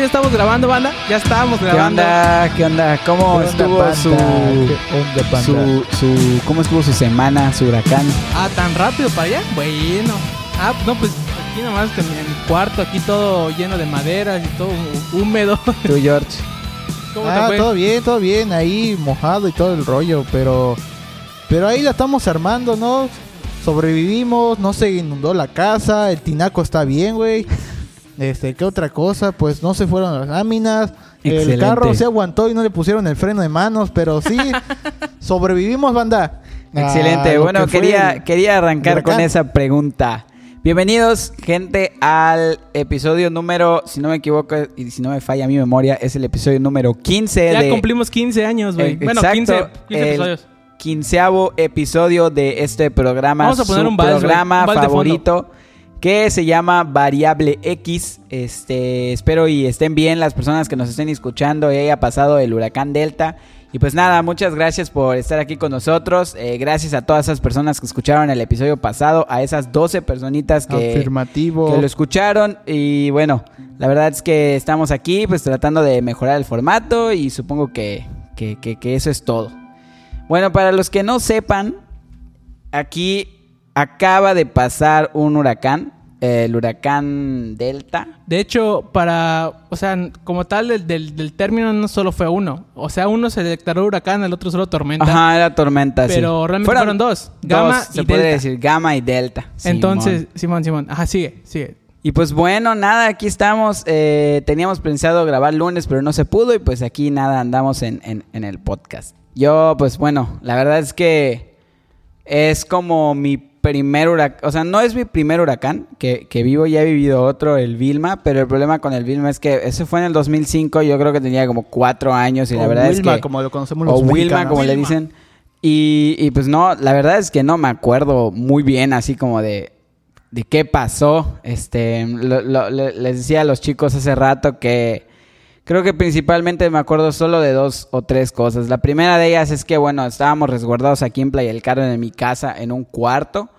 Ya estamos grabando, banda. Ya estábamos ¿Qué grabando. onda? ¿Qué onda? ¿Cómo ¿Qué onda, estuvo panda? su, ¿Qué onda, su, su- cómo estuvo su semana, su huracán? Ah, tan rápido para allá. Bueno. Ah, no, pues aquí nomás que en mi cuarto, aquí todo lleno de maderas y todo hú- húmedo. Tú, George. ¿Cómo te Ah, fue? todo bien, todo bien, ahí mojado y todo el rollo, pero pero ahí la estamos armando, ¿no? Sobrevivimos, no se inundó la casa, el tinaco está bien, güey. Este, ¿qué otra cosa? Pues no se fueron las láminas. Excelente. El carro se aguantó y no le pusieron el freno de manos, pero sí sobrevivimos, banda. Excelente. Ah, bueno, que quería, quería arrancar con esa pregunta. Bienvenidos, gente, al episodio número, si no me equivoco y si no me falla mi memoria, es el episodio número 15 Ya de... cumplimos 15 años, güey. Eh, bueno, exacto, 15, 15 el episodios. quinceavo episodio de este programa. Vamos a poner su un vals, programa un vals de fondo. favorito que se llama Variable X. Este, espero y estén bien las personas que nos estén escuchando y haya pasado el huracán Delta. Y pues nada, muchas gracias por estar aquí con nosotros. Eh, gracias a todas esas personas que escucharon el episodio pasado, a esas 12 personitas que, afirmativo. que lo escucharon y bueno, la verdad es que estamos aquí pues tratando de mejorar el formato y supongo que, que, que- que eso es todo. Bueno, para los que no sepan, aquí acaba de pasar un huracán, el huracán Delta. De hecho, para, o sea, como tal del, del, del término no solo fue uno. O sea, uno se declaró huracán, el otro solo tormenta. Ajá, era tormenta, sí. Pero realmente fueron dos, dos, Gamma se y puede Delta. decir, Gamma y Delta. Entonces, Simón. Simón, Simón. Ajá, sigue, sigue. Y pues bueno, nada, aquí estamos. eh, teníamos pensado grabar lunes, pero no se pudo. Y pues aquí nada, andamos en, en- en el podcast. Yo, pues bueno, la verdad es que es como mi primer huracán. O sea, no es mi primer huracán que, que vivo. Ya he vivido otro, el Vilma. Pero el problema con el Vilma es que ese fue en el 2005. Yo creo que tenía como cuatro años. Y la verdad Wilma, es que. como lo conocemos los O Wilma, como le Wilma. dicen. Y, y pues no, la verdad es que no me acuerdo muy bien así como de, de qué pasó. Este, lo- lo- le- les decía a los chicos hace rato que creo que principalmente me acuerdo solo de dos o tres cosas. La primera de ellas es que, bueno, estábamos resguardados aquí en Playa del Carmen en mi casa en un cuarto.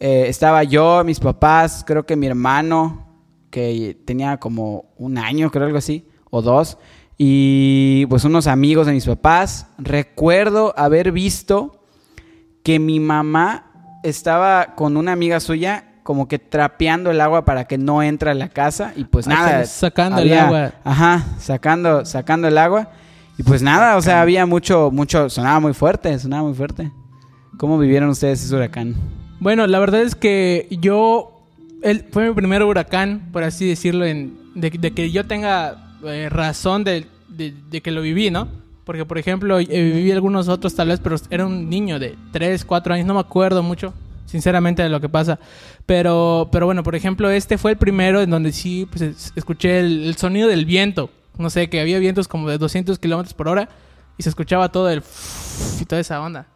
Eh, estaba yo, mis papás, creo que mi hermano, que tenía como un año, creo algo así, o dos, y pues unos amigos de mis papás. Recuerdo haber visto que mi mamá estaba con una amiga suya como que trapeando el agua para que no entre a la casa y pues Ah, nada sacando el agua. ajá sacando sacando el agua y pues nada o sea había mucho mucho sonaba muy fuerte sonaba muy fuerte cómo vivieron ustedes ese huracán Bueno, la verdad es que yo. Él fue mi primer huracán, por así decirlo, en, de, de que yo tenga eh, razón de, de- de que lo viví, ¿no? Porque, por ejemplo, eh, viví algunos otros tal vez, pero era un niño de 3, 4 años, no me acuerdo mucho, sinceramente, de lo que pasa. Pero, pero bueno, por ejemplo, este fue el primero en donde sí pues, es- escuché el, el sonido del viento. No sé, que había vientos como de 200 kilómetros por hora y se escuchaba todo el y toda esa onda.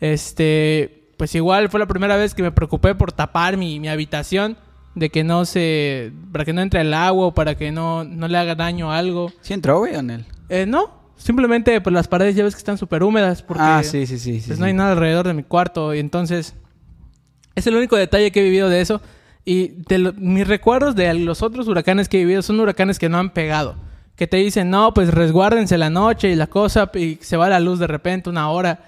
Este, pues igual fue la primera vez que me preocupé por tapar mi, mi habitación, de que no se, para que no entre el agua o para que no, no le haga daño a algo. sí entró güey en él Eh, no, simplemente pues las paredes ya ves que están súper húmedas porque ah sí sí sí sí, pues sí. no hay nada alrededor de mi cuarto y entonces es el único detalle que he vivido de eso. Y de lo- mis recuerdos de los otros huracanes que he vivido son huracanes que no han pegado. Que te dicen no pues resguárdense la noche y la cosa y se va la luz de repente una hora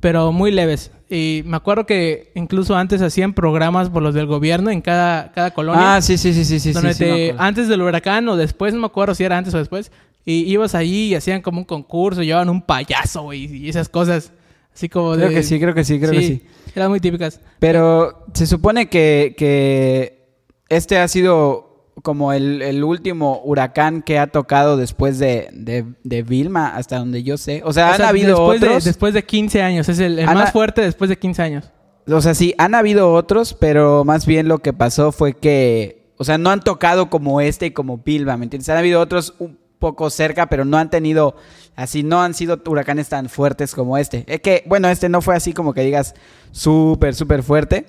pero muy leves. Y me acuerdo que incluso antes hacían programas por los del gobierno en cada cada colonia ah sí sí sí sí sí donde sí, te- antes del huracán o después, no me acuerdo si era antes o después, y ibas allí y hacían como un concurso, llevaban un payaso, y esas cosas, así como creo de... que sí creo que sí creo que sí Eran muy típicas. Pero se supone que, que este ha sido como el, el último huracán que ha tocado después de, de, de Vilma, hasta donde yo sé. O sea, O han sea, habido después otros. De, después de 15 años, es el, el Han- más fuerte después de 15 años. O sea, sí, han habido otros, pero más bien lo que pasó fue que, o sea, no han tocado como este y como Vilma, ¿me entiendes? Han habido otros un poco cerca, pero no han tenido, así, no han sido huracanes tan fuertes como este. Es que, bueno, este no fue así como que digas súper, súper fuerte,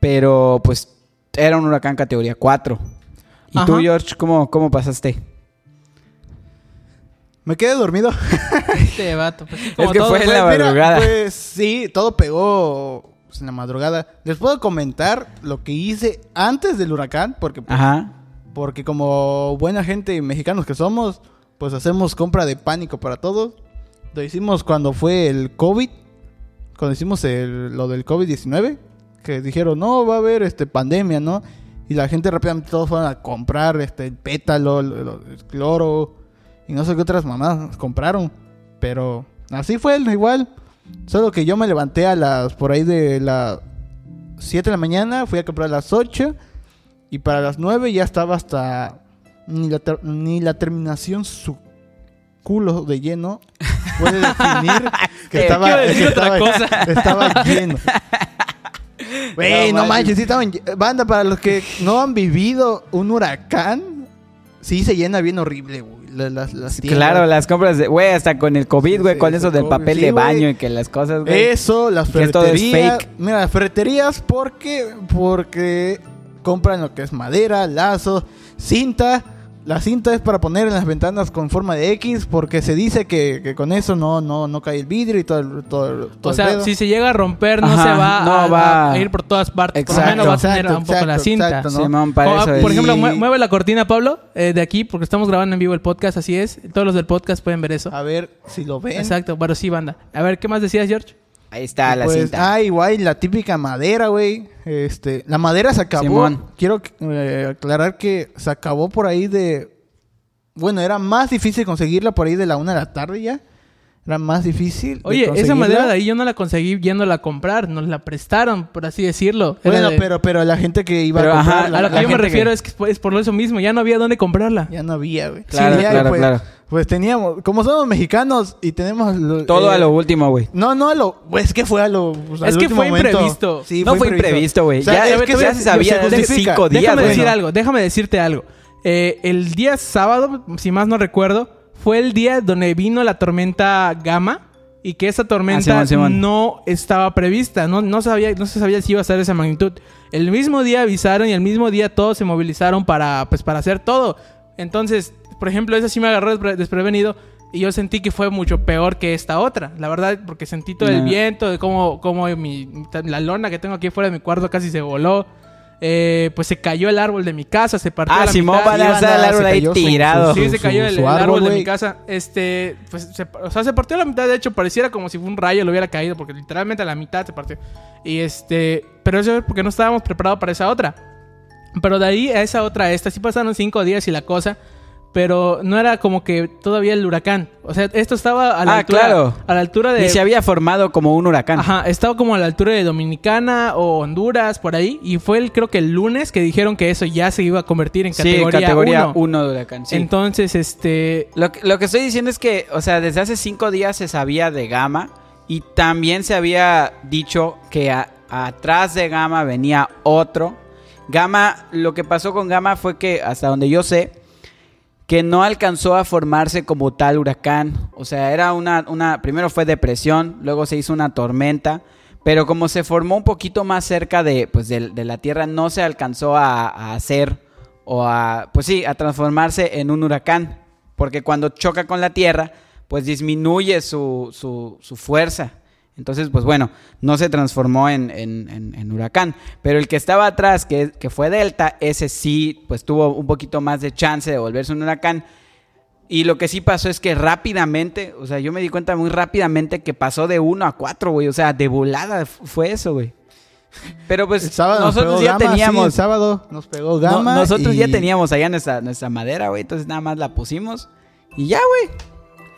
pero pues era un huracán categoría 4. ¿Y tú. George, cómo, cómo pasaste? Me quedé dormido. Este vato. pues, sí, como que todo, fue en güey. la Pues, mira, madrugada. pues sí, todo pegó pues, en la madrugada. Les puedo comentar lo que hice antes del huracán, porque pues, Ajá. Porque como buena gente mexicanos que somos, pues hacemos compra de pánico para todos. Lo hicimos cuando fue el COVID, cuando hicimos lo del COVID-19, que dijeron, no, va a haber este pandemia, ¿no? Y la gente rápidamente todos fueron a comprar este el pétalo, el, el cloro y no sé qué otras mamás compraron. Pero así fue igual. Solo que yo me levanté a las por ahí de las 7 de la mañana, fui a comprar a las 8 y para las 9 ya estaba hasta ni la, ter- ni la terminación su culo de lleno puede definir que estaba, quiero decir que otra estaba- cosa. estaba lleno. Güey, No no, manches. sí estaban Banda, para los que no han vivido un huracán, sí se llena bien horrible, güey. la- Las, las. Claro, las compras de, güey, hasta con el COVID, güey, Sí, con eso del COVID. papel Sí, de baño y que las cosas, güey. Eso, las todo es ferreterías. fake. Mira, las ferreterías porque porque compran lo que es madera, lazo, cinta. La cinta es para poner en las ventanas con forma de X porque se dice que, que con eso no, no, no cae el vidrio y todo el, todo, el- todo O sea, si se llega a romper, no Ajá, se va, no a, va- a ir por todas partes. por Exacto. lo menos va a tener Exacto, un poco la cinta. exacto, ¿no? Simón, para Como, eso es. por ejemplo, Y- mueve la cortina, Pablo, eh, de aquí, porque estamos grabando en vivo el podcast, así es. Todos los del podcast pueden ver eso. A ver si lo ven. Exacto, bueno, sí, banda. A ver, ¿qué más decías, George? Ahí está la Pues, cinta. Ah, igual la típica madera, güey. Este, la madera se acabó. Simón. Quiero eh, aclarar que se acabó por ahí de. Bueno, era más difícil conseguirla por ahí de la una de la tarde ya. Era más difícil. de Oye, esa madera de ahí yo no la conseguí yéndola a comprar, nos la prestaron, por así decirlo. Era Bueno, de- pero, pero la gente que iba Pero, a ajá, comprarla, a lo que yo me refiero que- es que es por eso mismo, ya no había dónde comprarla. ya no había, güey. Claro, Sí, ya, claro, pues, claro. Pues teníamos, como somos mexicanos y tenemos lo- Todo eh, a lo último, güey. No, no a lo, pues es que fue a lo pues, al Es que último fue momento. imprevisto. Sí, No fue imprevisto, güey. Ya- es que ya se sabía desde cinco días, Déjame decir algo, déjame decirte algo. Eh, el día sábado, si más no recuerdo, fue el día donde vino la tormenta Gama y que esa tormenta Ah, Simón, Simón. no estaba prevista, no, no, sabía, no se sabía si iba a ser de esa magnitud. El mismo día avisaron y el mismo día todos se movilizaron para, pues, para hacer todo. Entonces, por ejemplo, esa sí me agarró despre- desprevenido y yo sentí que fue mucho peor que esta otra. La verdad, porque sentí todo el viento, de cómo, cómo mi, la lona que tengo aquí fuera de mi cuarto casi se voló. Eh, pues se cayó el árbol de mi casa, se partió Ah, la Simón, mitad. van a estar el árbol se ahí tirado. Sí, se cayó el, su el árbol, de mi casa. Este, pues, se, o sea, se partió a la mitad. De hecho, pareciera como si un rayo le hubiera caído, porque literalmente a la mitad se partió. Y este, pero eso es porque no estábamos preparados para esa otra. Pero de ahí a esa otra, esta, sí pasaron cinco días y la cosa. Pero no era como que todavía el huracán. O sea, esto estaba a la Ah, altura. claro. A la altura de. Y se había formado como un huracán. Ajá, estaba como a la altura de Dominicana o Honduras, por ahí. Y fue el, creo que el lunes que dijeron que eso ya se iba a convertir en sí, categoría categoría 1. 1 de huracán. Sí. Entonces, este. Lo, que- lo que estoy diciendo es que, o sea, desde hace cinco días se sabía de Gama y también se había dicho que a- atrás de Gama venía otro. Gama, lo que pasó con Gama fue que, hasta donde yo sé, que no alcanzó a formarse como tal huracán. O sea, era una, una, primero fue depresión, luego se hizo una tormenta, pero como se formó un poquito más cerca de, pues, de, de la Tierra, no se alcanzó a, hacer o a, pues sí, a transformarse en un huracán. Porque cuando choca con la Tierra, pues disminuye su, su fuerza. Entonces, pues bueno, no se transformó en, en- en- en huracán. Pero el que estaba atrás, que, que fue Delta, ese sí, pues tuvo un poquito más de chance de volverse un huracán. Y lo que sí pasó es que rápidamente, o sea, yo me di cuenta muy rápidamente que pasó de 1 a 4, güey. O sea, de volada fue eso, güey. Pero pues El sábado nos nosotros ya Gama, sí, el teníamos... sábado nos pegó no- Gama. nosotros ya teníamos allá nuestra, nuestra madera, güey. Entonces nada más la pusimos. Y ya, güey.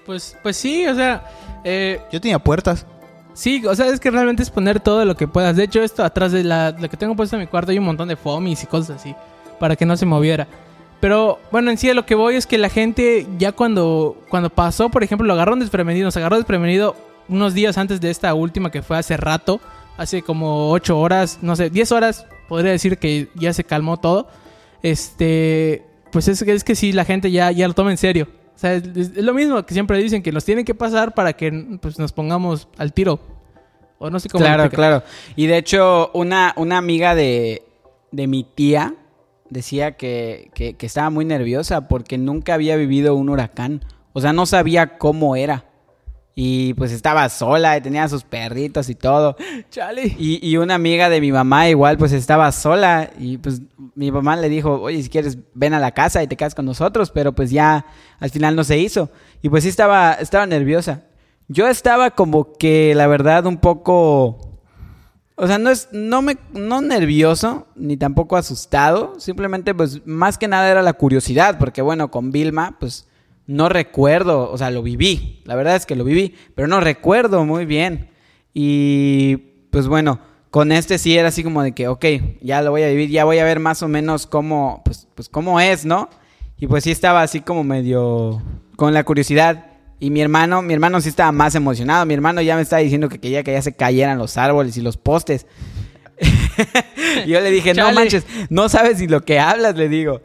Pues, pues sí, o sea. eh, Yo tenía puertas. Sí, o sea, es que realmente es poner todo lo que puedas. De hecho, esto atrás de la, lo que tengo puesto en mi cuarto hay un montón de foamies y cosas así. Para que no se moviera. Pero bueno, en sí lo que voy es que la gente ya cuando, cuando pasó, por ejemplo, lo agarraron desprevenido, nos agarró desprevenido unos días antes de esta última que fue hace rato, hace como 8 horas, no sé, 10 horas, podría decir que ya se calmó todo. Este, pues es, que- es que sí, la gente ya, ya lo toma en serio. O sea, es, es lo mismo que siempre dicen, que nos tienen que pasar para que pues, nos pongamos al tiro. O no sé cómo. Claro, claro. Y de hecho, una, una amiga de, de mi tía decía que, que- que estaba muy nerviosa porque nunca había vivido un huracán. O sea, no sabía cómo era. Y pues estaba sola y tenía sus perritos y todo. Chale. Y, y una amiga de mi mamá igual pues estaba sola y pues mi mamá le dijo, oye, si quieres, ven a la casa y te quedas con nosotros, pero pues ya al final no se hizo. Y pues sí estaba, estaba nerviosa. Yo estaba como que, la verdad, un poco... O sea, no es, no me, no nervioso, ni tampoco asustado. Simplemente, pues, más que nada era la curiosidad, porque bueno, con Vilma, pues, no recuerdo, o sea, lo viví. La verdad es que lo viví, pero no recuerdo muy bien. Y, pues bueno, con este sí era así como de que, ok, ya lo voy a vivir, ya voy a ver más o menos cómo, pues, pues cómo es, ¿no? Y pues sí estaba así como medio con la curiosidad. Y mi hermano, mi hermano sí estaba más emocionado. Mi hermano ya me estaba diciendo que quería que ya se cayeran los árboles y los postes. y yo le dije, no manches, no sabes ni lo que hablas, le digo.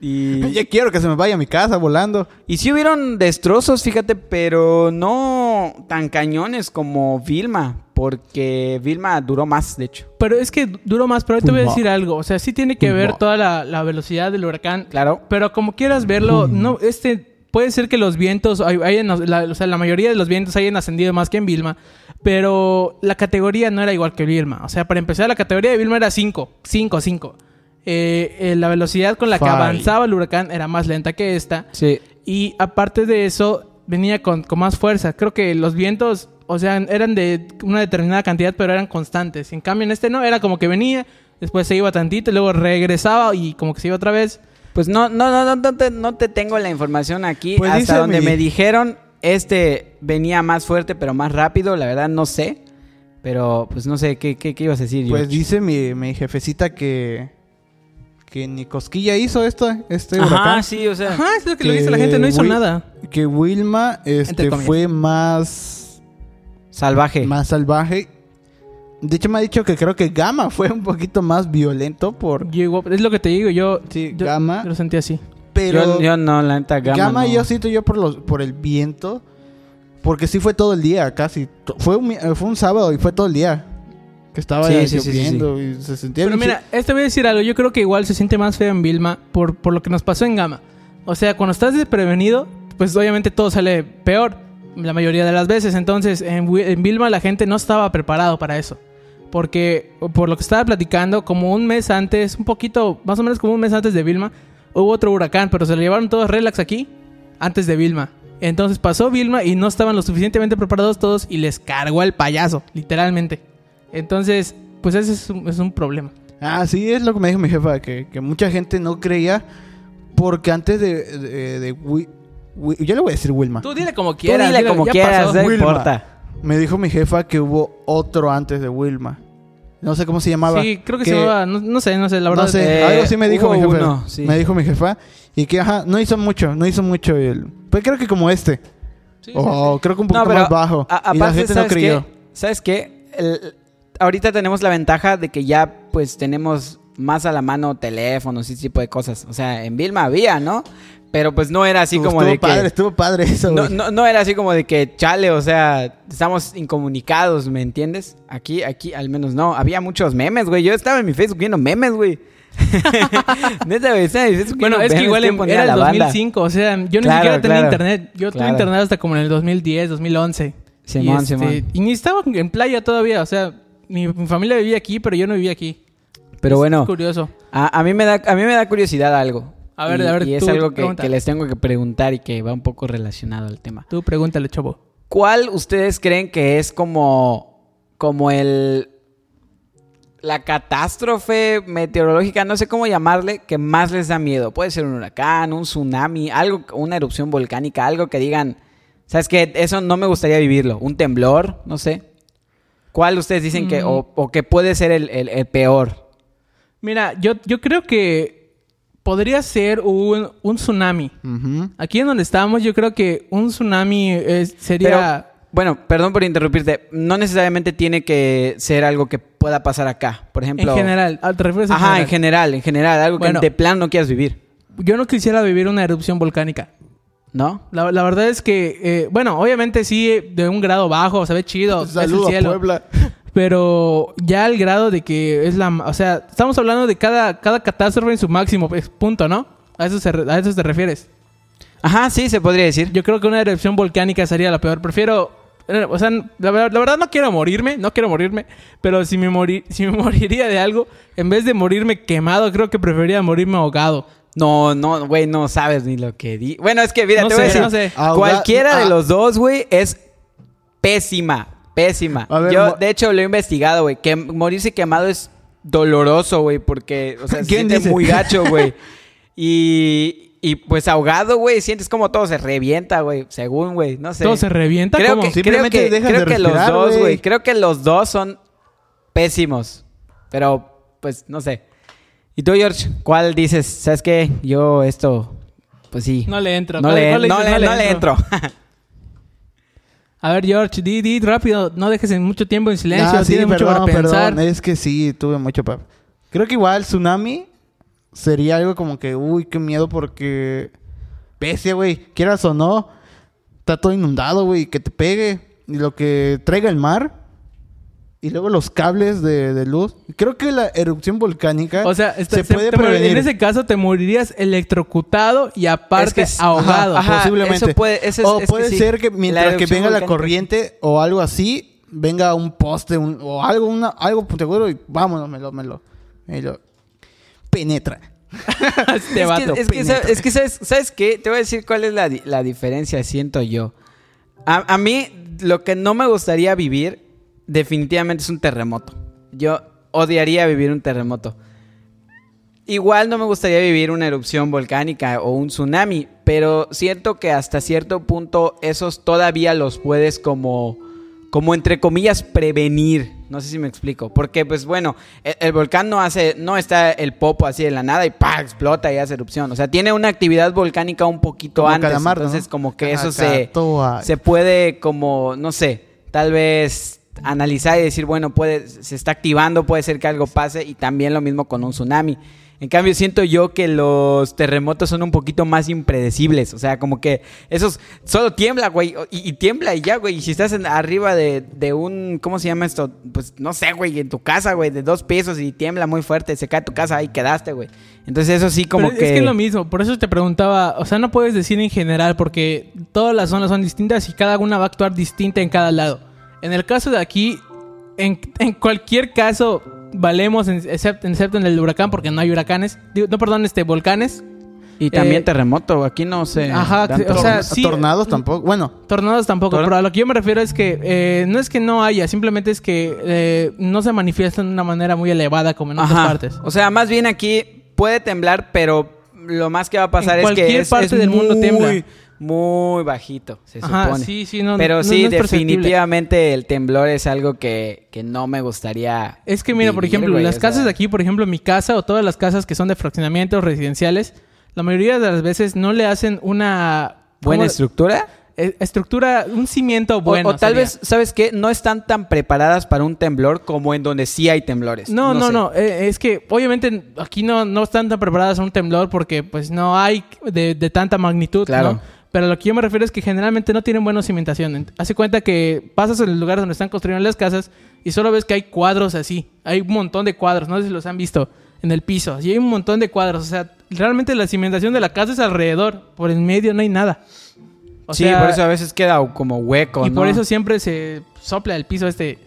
Y, Ya quiero que se me vaya a mi casa volando. y sí hubieron destrozos, fíjate, pero no tan cañones como Vilma, porque Vilma duró más, de hecho. Pero es que duró más, pero ahorita voy a decir algo. O sea, sí tiene que ver toda la, la velocidad del huracán. Claro. Pero como quieras verlo, no, este puede ser que los vientos, hay- hayan- la, o sea, la mayoría de los vientos hayan ascendido más que en Vilma, pero la categoría no era igual que Vilma. O sea, para empezar, la categoría de Vilma era 5, 5, 5. Eh, la velocidad con la que avanzaba el huracán era más lenta que esta. Sí. Y aparte de eso, venía con, con más fuerza. Creo que los vientos, o sea, eran de una determinada cantidad, pero eran constantes. En cambio, en este no, era como que venía, después se iba tantito, y luego regresaba y como que se iba otra vez. Pues no, no, no, no, no te, no te tengo la información aquí. Pues Hasta donde me dijeron, este venía más fuerte, pero más rápido. La verdad no sé. Pero pues no sé, ¿qué, qué, qué ibas a decir? Pues George? dice mi, mi jefecita que. Que ni cosquilla hizo esto, este Ajá, huracán. sí, o sea. Ajá, es lo que le dice la gente, no hizo nada. Que Wilma este, fue más. Salvaje. Más salvaje. De hecho, me ha dicho que creo que Gama fue un poquito más violento por. Es lo que te digo, yo, Sí, yo- Gama. yo lo sentí así. Pero. yo, yo no, la neta, Gama, Gama. no. yo siento yo por los por el viento. Porque sí fue todo el día, casi. Fue un, fue un sábado y fue todo el día. Que estaba Sí, ya sí, sí, sí, lloviendo y se sentía Pero bien mira, este voy a decir algo, yo creo que igual se siente más feo en Vilma por, por lo que nos pasó en Gama. O sea, cuando estás desprevenido, pues obviamente todo sale peor la mayoría de las veces. Entonces, en, Vilma la gente no estaba preparado para eso. Porque, por lo que estaba platicando, como un mes antes, un poquito, más o menos como un mes antes de Vilma, hubo otro huracán, pero se lo llevaron todos relax aquí antes de Vilma. Entonces pasó Vilma y no estaban lo suficientemente preparados todos y les cargó el payaso, literalmente. Entonces, pues ese es un, es un problema. Ah, sí, es lo que me dijo mi jefa, que, que mucha gente no creía porque antes de... de, de Wi- Wi- yo le voy a decir Wilma. Tú dile como Tú quieras. dile dile, como quieras, no Wilma. importa. Me dijo mi jefa que hubo otro antes de Wilma. No sé cómo se llamaba. Sí, creo que, se llamaba, no, no sé, no sé, la verdad. No sé, Eh, algo sí me dijo mi jefa. uno, sí. Me dijo mi jefa. Y que, ajá, no hizo mucho, no hizo mucho el... Pues creo que como este. Sí, o sí. creo que un No, pero más bajo. a- y la gente no ¿sabes creyó. qué? ¿Sabes qué? El- ahorita tenemos la ventaja de que ya pues tenemos más a la mano teléfonos y ese tipo de cosas. O sea, en Vilma había, ¿no? Pero pues no era así Estuvo- como estuvo de padre, que... estuvo padre eso, No, güey. no, no era así como de que chale, o sea, estamos incomunicados, ¿me entiendes? Aquí, aquí al menos no. Había muchos memes, güey. Yo estaba en mi Facebook viendo memes, güey. Neta, güey, Bueno, es que igual en- era el la banda. 2005, o sea, yo ni Claro, siquiera tenía claro. internet. Yo tuve Claro. internet hasta como en el 2010, 2011. Simón, y, este, Simón. y ni estaba en playa todavía, o sea, mi, mi familia vivía aquí, pero yo no vivía aquí. Pero Es bueno, curioso. a, a mí me da, a mí me da curiosidad algo. A ver, y, a ver, y es tú algo que, que les tengo que preguntar y que va un poco relacionado al tema. Tú pregúntale, Chobo. ¿Cuál ustedes creen que es como, como el la catástrofe meteorológica, no sé cómo llamarle, que más les da miedo? Puede ser un huracán, un tsunami, algo, una erupción volcánica, algo que digan, ¿sabes qué? Eso no me gustaría vivirlo. Un temblor, no sé. ¿Cuál ustedes dicen que, Mm. o, o que puede ser el, el- el peor? Mira, yo, yo creo que podría ser un, un tsunami. Aquí en donde estamos, yo creo que un tsunami sería... Bueno, perdón por interrumpirte. No necesariamente tiene que ser algo que pueda pasar acá. Por ejemplo. en general. ¿Te refieres a Ajá, en general, en general. Algo Bueno. que de plan no quieras vivir. Yo no quisiera vivir una erupción volcánica. ¿No? La, la verdad es que, eh, bueno, obviamente sí, eh, de un grado bajo, se ve chido, es el Saludo a cielo. Puebla. Pero ya el grado de que es la... O sea, estamos hablando de cada, cada catástrofe en su máximo pues, punto, ¿no? A eso, se a eso te refieres. Ajá, sí, se podría decir. Yo creo que una erupción volcánica sería la peor. Prefiero eh, o sea, la, ver- la verdad no quiero morirme, no quiero morirme, pero si me, morí, si me moriría de algo, en vez de morirme quemado, creo que preferiría morirme ahogado. No, no, güey, no sabes ni lo que di. Bueno, es que, mira, No te voy a decir, no sé. Ahoga- cualquiera de ah. los dos, güey, es pésima, pésima. Ver, Yo, de hecho, lo he investigado, güey, que morirse quemado es doloroso, güey, porque, o sea, se ¿Quién siente dice? muy gacho, güey. Y, y, pues ahogado, güey, sientes como todo se revienta, güey, según, güey, no sé. Todo se revienta Creo como... que, creo Simplemente que, dejas creo de que los respirar, dos, güey. güey, creo que los dos son pésimos. Pero, pues, no sé. ¿Y tú, George? ¿Cuál dices? ¿Sabes qué? Yo esto, pues sí. No le entro. No ¿Cuál- le, no le- no le entro. A ver, George, di, di rápido. No dejes en mucho tiempo en silencio. Ah, sí, Tienes mucho perdón, para pensar. perdón, Es que sí, tuve mucho para... Creo que igual Tsunami sería algo como que, uy, qué miedo porque... Pese, güey, quieras o no, está todo inundado, güey, que te pegue. Y lo que traiga el mar. Y luego los cables de, de luz. Creo que la erupción volcánica O sea, está- se, puede te mor- prevenir. en ese caso te morirías electrocutado y aparte Es que es- ahogado. ajá, posiblemente. eso puede- es- o es que puede sí. ser que mientras que venga la corriente o algo así, venga un poste un- o algo, una, algo seguro y vámonos, me lo, me lo, me lo penetra. este es vato. que, es que, penetra. ¿sabes, es que ¿sabes, ¿sabes qué? Te voy a decir cuál es la, la diferencia, siento yo. A, a mí, lo que no me gustaría vivir, definitivamente es un terremoto. Yo odiaría vivir un terremoto. Igual no me gustaría vivir una erupción volcánica o un tsunami, pero siento que hasta cierto punto esos todavía los puedes como, como entre comillas prevenir. No sé si me explico, porque pues bueno, el, el volcán no hace, no está el popo así de la nada y pa explota y hace erupción. O sea, tiene una actividad volcánica un poquito Como antes, Calamardo, entonces ¿no? como que eso se, se puede como, no sé, tal vez analizar y decir, bueno, puede, se está activando, puede ser que algo pase y también lo mismo con un tsunami. En cambio, siento yo que los terremotos son un poquito más impredecibles. O sea, como que esos solo tiembla, güey. Y, y tiembla y ya, güey. Y si estás en- arriba de, de un, ¿cómo se llama esto? Pues no sé, güey, en tu casa, güey, de dos pisos y tiembla muy fuerte, se cae tu casa, ahí quedaste, güey. Entonces eso sí como Pero que... Es que es lo mismo, por eso te preguntaba, o sea, no puedes decir en general porque todas las zonas son distintas y cada una va a actuar distinta en cada lado. En el caso de aquí, en, en cualquier caso, valemos, en- excepto, excepto en el huracán porque no hay huracanes, Digo, no, perdón, este, volcanes, Y también eh, terremoto, aquí no sé. Ajá, dan o sea, sí- tornados tampoco. Bueno, tornados tampoco, pero a lo que yo me refiero es que eh, no es que no haya, simplemente es que eh, no se manifiestan de una manera muy elevada como en otras partes. O sea, más bien aquí puede temblar, pero lo más que va a pasar En es que cualquier es, parte es del mundo muy, tiembla. Muy bajito, se Ajá, supone. sí, sí, no, pero no- sí, no definitivamente el temblor es algo que, que no me gustaría. Es que mira, por ejemplo, güey, las casas sea, de aquí, por ejemplo, mi casa o todas las casas que son de fraccionamientos residenciales, la mayoría de las veces no le hacen una Buena ¿cómo? estructura. Eh, estructura, un cimiento bueno. o, tal sería. vez, ¿sabes qué? No están tan preparadas para un temblor como en donde sí hay temblores. No, no, sé. no. eh, es que obviamente aquí no, no están tan preparadas a un temblor porque pues no hay de, de tanta magnitud, Claro. ¿no? Pero lo que yo me refiero es que generalmente no tienen buena cimentación. Ent- Hace cuenta que pasas en el lugar donde están construyendo las casas y solo ves que hay cuadros así. Hay un montón de cuadros, no sé si los han visto en el piso. Así hay un montón de cuadros. O sea, realmente la cimentación de la casa es alrededor. Por en medio no hay nada. O sí, sea, por eso a veces queda como hueco, y ¿no? por eso siempre se sopla el piso este.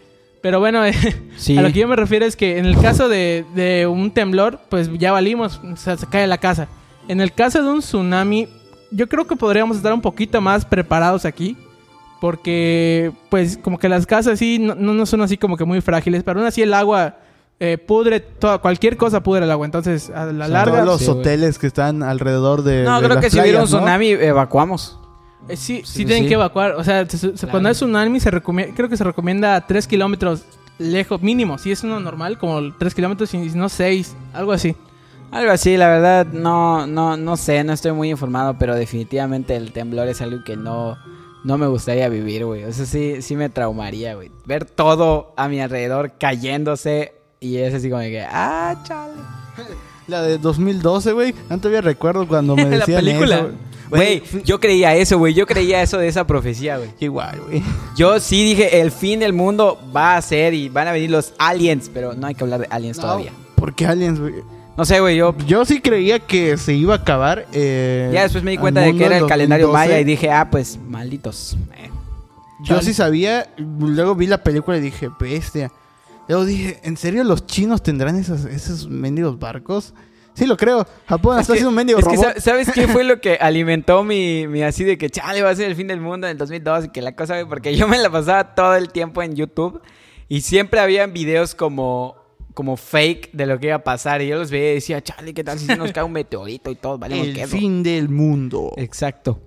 Pero bueno, Sí. a lo que yo me refiero es que en el caso de, de un temblor, pues ya valimos, o sea, se cae la casa. En el caso de un tsunami, yo creo que podríamos estar un poquito más preparados aquí. Porque, pues, como que las casas sí no, no son así como que muy frágiles, pero aún así el agua eh, pudre, toda, cualquier cosa pudre el agua. Entonces, a la son larga... todos los sí, hoteles que están alrededor de. No, de creo las que si hubiera un playas, ¿no? tsunami, evacuamos. Eh, sí, sí, Sí, tienen sí. que evacuar. O sea, se- se- cuando es tsunami, se recomienda, creo que se recomienda 3 kilómetros lejos, mínimo. Si es uno normal, como 3 kilómetros y si no 6, algo así. Algo así, la verdad, no, no, no sé, no estoy muy informado, pero definitivamente el temblor es algo que no, no me gustaría vivir, güey. Eso sí, sí me traumaría, güey. Ver todo a mi alrededor cayéndose y es así como de que, ah, chale. La de 2012, güey. No todavía recuerdo cuando me La decían película. eso, Güey, yo creía eso, güey, yo creía eso de esa profecía, güey. Igual, güey. Yo sí dije, el fin del mundo va a ser y van a venir los aliens, pero no hay que hablar de aliens todavía. ¿Por qué aliens, güey? No sé, güey, yo Yo sí creía que se iba a acabar. eh, ya después me di cuenta de que era el calendario 2012. maya y dije, ah, pues, malditos. Eh. Yo sí sabía, luego vi la película y dije, bestia. Luego dije, ¿en serio los chinos tendrán esos, esos mendigos barcos? Sí, lo creo. Japón está haciendo un mendigo es que robot. sa- ¿sabes qué fue lo que alimentó mi, mi así de que chale va a ser el fin del mundo en el 2002 y que la cosa? Porque yo me la pasaba todo el tiempo en YouTube y siempre habían videos como, como fake de lo que iba a pasar y yo los veía y decía, chale, ¿qué tal si se nos cae un meteorito y todo? Vale, el fin del mundo. Exacto.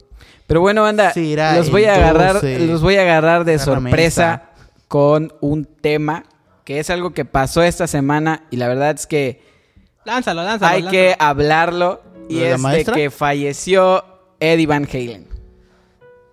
Pero bueno, banda, Será los voy a agarrar, 12. los voy a agarrar de sorpresa con un tema que es algo que pasó esta semana y la verdad es que Lánzalo, lánzalo. hay lánzalo. que hablarlo y ¿Lo de la es de que falleció Eddie Van Halen.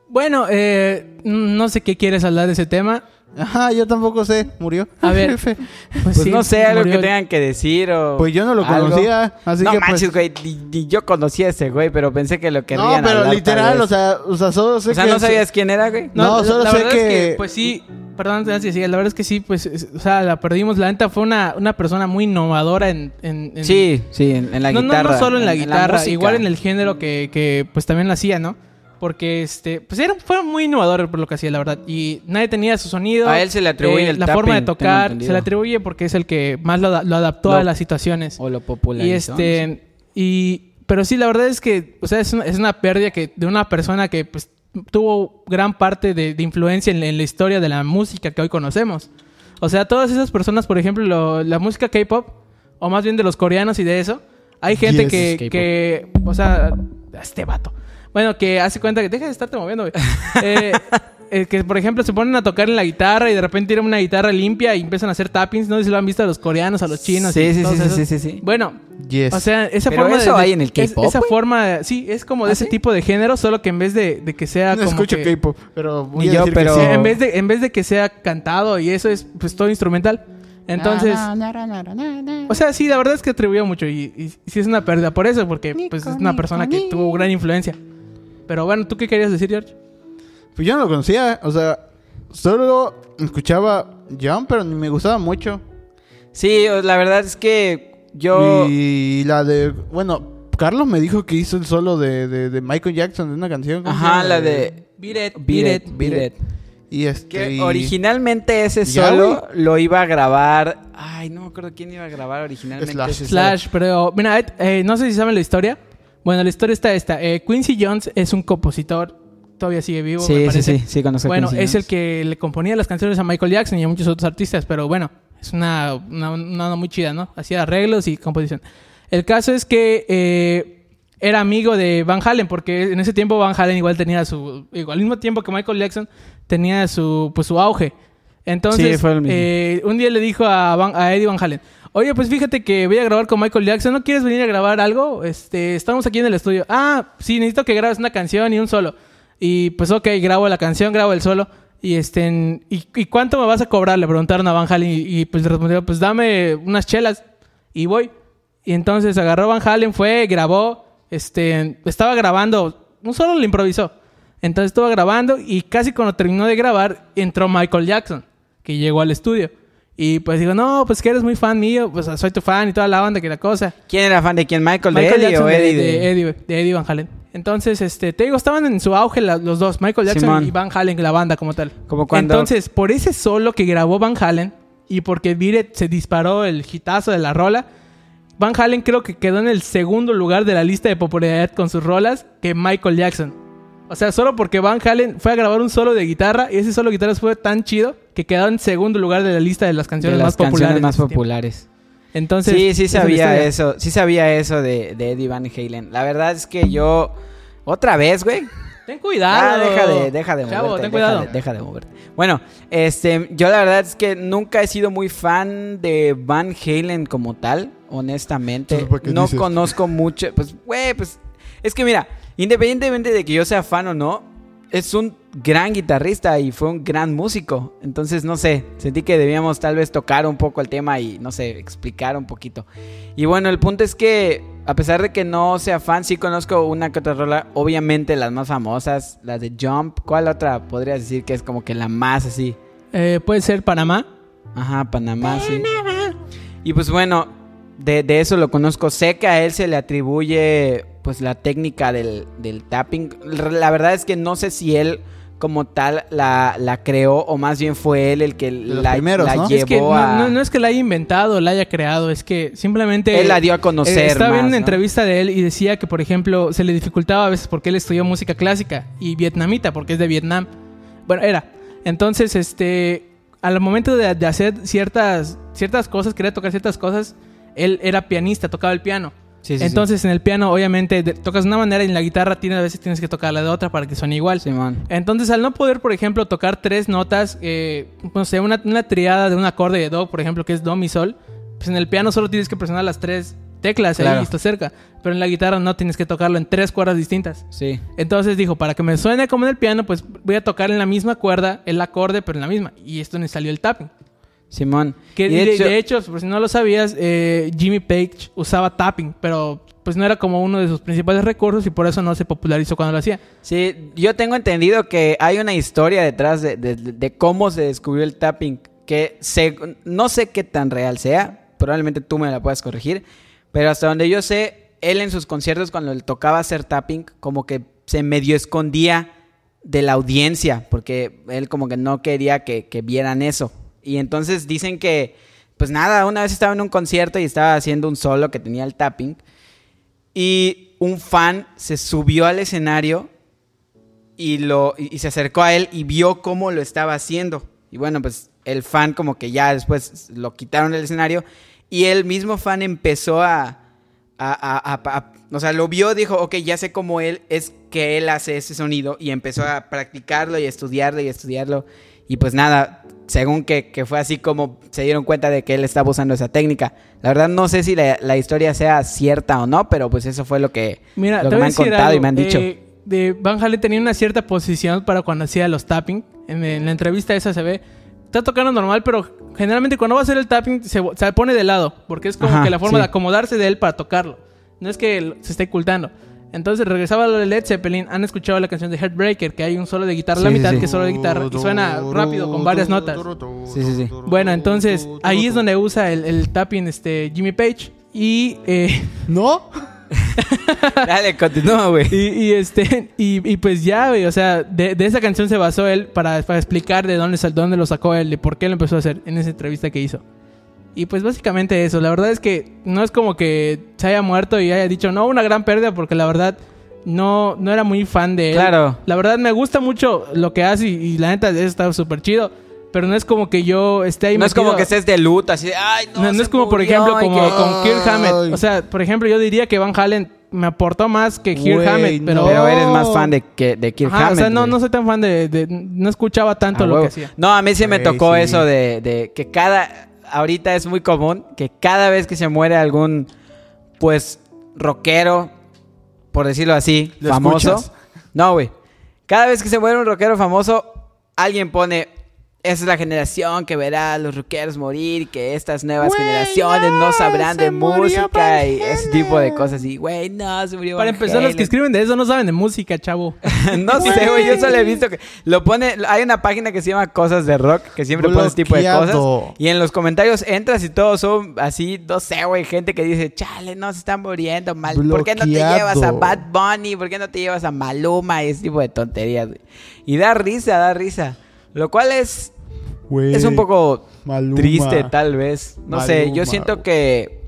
Bueno, eh, no sé qué quieres hablar de ese tema. Ajá, yo tampoco sé. Murió. A ver. Pues, Pues sí, no sé, algo murió. que tengan que decir o Pues yo no lo algo. conocía. Así no que pues- manches, güey, ni, ni yo conocía a ese güey, pero pensé que lo No, querrían pero hablar, literal, o sea, o sea, solo sé O sea, que ¿no es- sabías quién era, güey? No, la- solo la sé verdad es que- Pues sí, perdón, antes de seguir, la verdad es que sí, pues, es- o sea, la perdimos. La neta fue una, una persona muy innovadora en... en- en- Sí, sí, en, en la no, no, guitarra. no solo en la guitarra, igual en el género que, que pues también lo hacía, ¿no? Porque este, pues era, fue muy innovador por lo que hacía, la verdad. Y nadie tenía su sonido. A él se le atribuye el La tapping, forma de tocar se le atribuye porque es el que más lo, ada- lo adaptó Lo- a las situaciones. O lo popularizó. Y este, y, pero sí, la verdad es que, o sea, es una, es una pérdida que, de una persona que pues, tuvo gran parte de, de influencia en, en la historia de la música que hoy conocemos. O sea, todas esas personas, por ejemplo, lo- la música K-pop, o más bien de los coreanos y de eso, hay gente Yes, que, que, o sea, este vato. Bueno, que hace cuenta que deja de estarte moviendo, güey. Eh, eh, que por ejemplo se ponen a tocar en la guitarra y de repente tienen una guitarra limpia y empiezan a hacer tappings. No sé si lo han visto a los coreanos, a los chinos. Sí, y sí, todos sí, esos. sí, sí, sí. Bueno, Yes. o sea, esa Pero forma eso de, hay en el es- K-pop, Esa forma, sí, es como de ¿Ah, ese sí? tipo de género, solo que en vez de, de que sea no como escucho que- K-pop, pero voy Ni a yo, decir que pero- sí. Sí, en vez de en vez de que sea cantado y eso es pues todo instrumental. Entonces, o sea, sí, la verdad es que atribuyó mucho y, y sí es una pérdida por eso, porque pues es una persona que tuvo gran influencia. Pero bueno, ¿tú qué querías decir, George? Pues yo no lo conocía, o sea, solo escuchaba Jump, pero ni me gustaba mucho. Sí, la verdad es que yo... Y la de, bueno, Carlos me dijo que hizo el solo de, de, de Michael Jackson de una canción. ¿cómo se Ajá, la de... Beat it, Beat It, Beat It. Y este. Que y- originalmente ese Ya, solo lo iba a grabar... Ay, no me acuerdo quién iba a grabar originalmente Slash. ese solo. Slash, pero mira, eh, no sé si saben la historia. Bueno, la historia está esta. Eh, Quincy Jones es un compositor, todavía sigue vivo, me Sí, sí, parece. sí, sí, conozco Bueno, es el que le componía las canciones a Michael Jackson y a muchos otros artistas, pero bueno, es una, una, una muy chida, ¿no? Hacía arreglos y composición. El caso es que eh, era amigo de Van Halen, porque en ese tiempo Van Halen igual tenía su... Igual, al mismo tiempo que Michael Jackson tenía su, pues, su auge. Entonces, Sí, fue el mismo. eh, un día le dijo a, Van- a Eddie Van Halen, oye, pues fíjate que voy a grabar con Michael Jackson, ¿no quieres venir a grabar algo? Este, estamos aquí en el estudio. Ah, sí, necesito que grabes una canción y un solo. Y pues ok, grabo la canción, grabo el solo. Y este, ¿y, cuánto me vas a cobrar? Le preguntaron a Van Halen y, y, pues respondió, pues dame unas chelas y voy. Y entonces agarró Van Halen, fue, grabó, este, estaba grabando, un solo lo improvisó. Entonces estaba grabando y casi cuando terminó de grabar entró Michael Jackson, que llegó al estudio. Y pues digo, no, pues que eres muy fan mío, pues soy tu fan y toda la banda, que la cosa. ¿Quién era fan de quién? ¿Michael, de Michael Eddie Jackson o de, Eddie? de de- Eddie, de Eddie Van Halen. Entonces, este, te digo, estaban en su auge la- los dos, Michael Jackson Simón. y Van Halen, la banda como tal. Como cuando- Entonces, por ese solo que grabó Van Halen y porque It se disparó el hitazo de la rola, Van Halen creo que quedó en el segundo lugar de la lista de popularidad con sus rolas que Michael Jackson. O sea, solo porque Van Halen fue a grabar un solo de guitarra y ese solo de guitarra fue tan chido que quedó en segundo lugar de la lista de las de canciones las más populares. canciones de más populares. Entonces, sí, sí sabía eso. Sí sabía eso de, de Eddie Van Halen. La verdad es que yo... Otra vez, güey. Ten cuidado. Ah, deja de, deja de moverte. Chavo, ten deja cuidado. de- deja de moverte. Bueno, este, yo la verdad es que nunca he sido muy fan de Van Halen como tal, honestamente. Entonces, ¿por qué No dices? conozco mucho, pues, güey, pues, es que mira, independientemente de que yo sea fan o no, es un gran guitarrista y fue un gran músico. Entonces, no sé, sentí que debíamos tal vez tocar un poco el tema y, no sé, explicar un poquito. Y bueno, el punto es que, a pesar de que no sea fan, sí conozco una que otra rola. Obviamente las más famosas, las de Jump. ¿Cuál otra podrías decir que es como que la más así? Eh, puede ser Panamá. Ajá, Panamá, sí. Y pues bueno, de, de eso lo conozco. Sé que a él se le atribuye pues la técnica del, del tapping. La verdad es que no sé si él como tal la, la creó o más bien fue él el que los la, primeros, la ¿no? llevó Es que no, a... no- no es que la haya inventado, la haya creado, es que simplemente... Él la dio a conocer Eh, Estaba viendo más, una ¿no? entrevista de él y decía que, por ejemplo, se le dificultaba a veces porque él estudió música clásica y vietnamita, porque es de Vietnam. Bueno, era. Entonces, este, al momento de, de hacer ciertas, ciertas cosas, quería tocar ciertas cosas, él era pianista, tocaba el piano. Sí, sí, sí. Entonces, en el piano, obviamente, de- tocas de una manera y en la guitarra tiene, a veces tienes que tocarla de otra para que suene igual. Entonces, al no poder, por ejemplo, tocar tres notas, eh, no sé, una, una triada de un acorde de do, por ejemplo, que es do, mi, sol, pues en el piano solo tienes que presionar las tres teclas ahí Claro. y está cerca. Pero en la guitarra no tienes que tocarlo en tres cuerdas distintas. Sí. Entonces dijo, para que me suene como en el piano, pues voy a tocar en la misma cuerda el acorde, pero en la misma. Y esto me salió el tapping. Simón. Que Y de, de hecho, por si no lo sabías, eh, Jimmy Page usaba tapping, pero pues no era como uno de sus principales recursos y por eso no se popularizó cuando lo hacía. Sí, yo tengo entendido que hay una historia detrás de, de- de cómo se descubrió el tapping, que se- no sé qué tan real sea, probablemente tú me la puedas corregir, pero hasta donde yo sé, él en sus conciertos cuando le tocaba hacer tapping, como que se medio escondía de la audiencia, porque él como que no quería que, que vieran eso. Y entonces dicen que, pues nada, una vez estaba en un concierto y estaba haciendo un solo que tenía el tapping, y un fan se subió al escenario y, lo, y, se acercó a él y vio cómo lo estaba haciendo. Y bueno, pues el fan como que ya después lo quitaron del escenario y el mismo fan empezó a- a- a- a- o sea, lo vio, dijo, ok, ya sé cómo él es que él hace ese sonido y empezó a practicarlo y estudiarlo y estudiarlo. Y pues nada, según que, que fue así como se dieron cuenta de que él estaba usando esa técnica. La verdad no sé si la, la historia sea cierta o no, pero pues eso fue lo que, Mira, lo que me han contado y me han dicho. eh, de Van Halen tenía una cierta posición para cuando hacía los tapping. En, en la entrevista esa se ve. Está tocando normal, pero generalmente cuando va a hacer el tapping se, se pone de lado. Porque es como Ajá, que la forma sí. de acomodarse de él para tocarlo. No es que se esté ocultando. Entonces regresaba a lo de Led Zeppelin. Han escuchado la canción de Heartbreaker, que hay un solo de guitarra a la Sí, sí, mitad, sí. que es solo de guitarra. Y suena rápido, con varias notas. Sí, sí, sí. Bueno, entonces ahí es donde usa el, el tapping este, Jimmy Page. Y eh, ¿No? Dale, continúa, güey. Y, y, este, y, y pues ya, güey, o sea, de, de esa canción se basó él para, para explicar de dónde, dónde lo sacó él, de por qué lo empezó a hacer en esa entrevista que hizo. Y pues básicamente eso, la verdad es que no es como que se haya muerto y haya dicho, no, una gran pérdida, porque la verdad no, no era muy fan de él. Claro. La verdad me gusta mucho lo que hace y, y la neta eso está súper chido, pero no es como que yo esté ahí No es como que estés de luto, así de, ay, no. no, no es como, por ejemplo, como que- con Kirk Hammett. O sea, por ejemplo, yo diría que Van Halen me aportó más que Kirk Hammett, pero... no. Pero eres más fan de, que, de Kirk Ajá, Hammett. o sea, no, no soy tan fan de, de- No escuchaba tanto A lo que hacía. No, a mí sí me tocó sí. eso de, de que cada. Ahorita es muy común que cada vez que se muere algún, pues, rockero, por decirlo así, ¿Lo famoso. escuchas? No, güey. Cada vez que se muere un rockero famoso, alguien pone. Esa es la generación que verá a los rockeros morir, que estas nuevas Güey, generaciones no no, sabrán de música y ese tipo de cosas. Y, güey, no, se murió Para Van empezar, los que escriben de eso no saben de música, chavo. no sé, güey, yo solo he visto que lo pone, hay una página que se llama Cosas de Rock, que siempre pone ese tipo de Bloqueado. cosas. Y en los comentarios entras y todos son así, no sé, güey, gente que dice, chale, no, se están muriendo mal. ¿Por qué no te Bloqueado. llevas a Bad Bunny? ¿Por qué no te llevas a Maluma? Y ese tipo de tonterías, güey. Y da risa, da risa. Lo cual es, es un poco Maluma. triste, tal vez. No sé, yo siento que...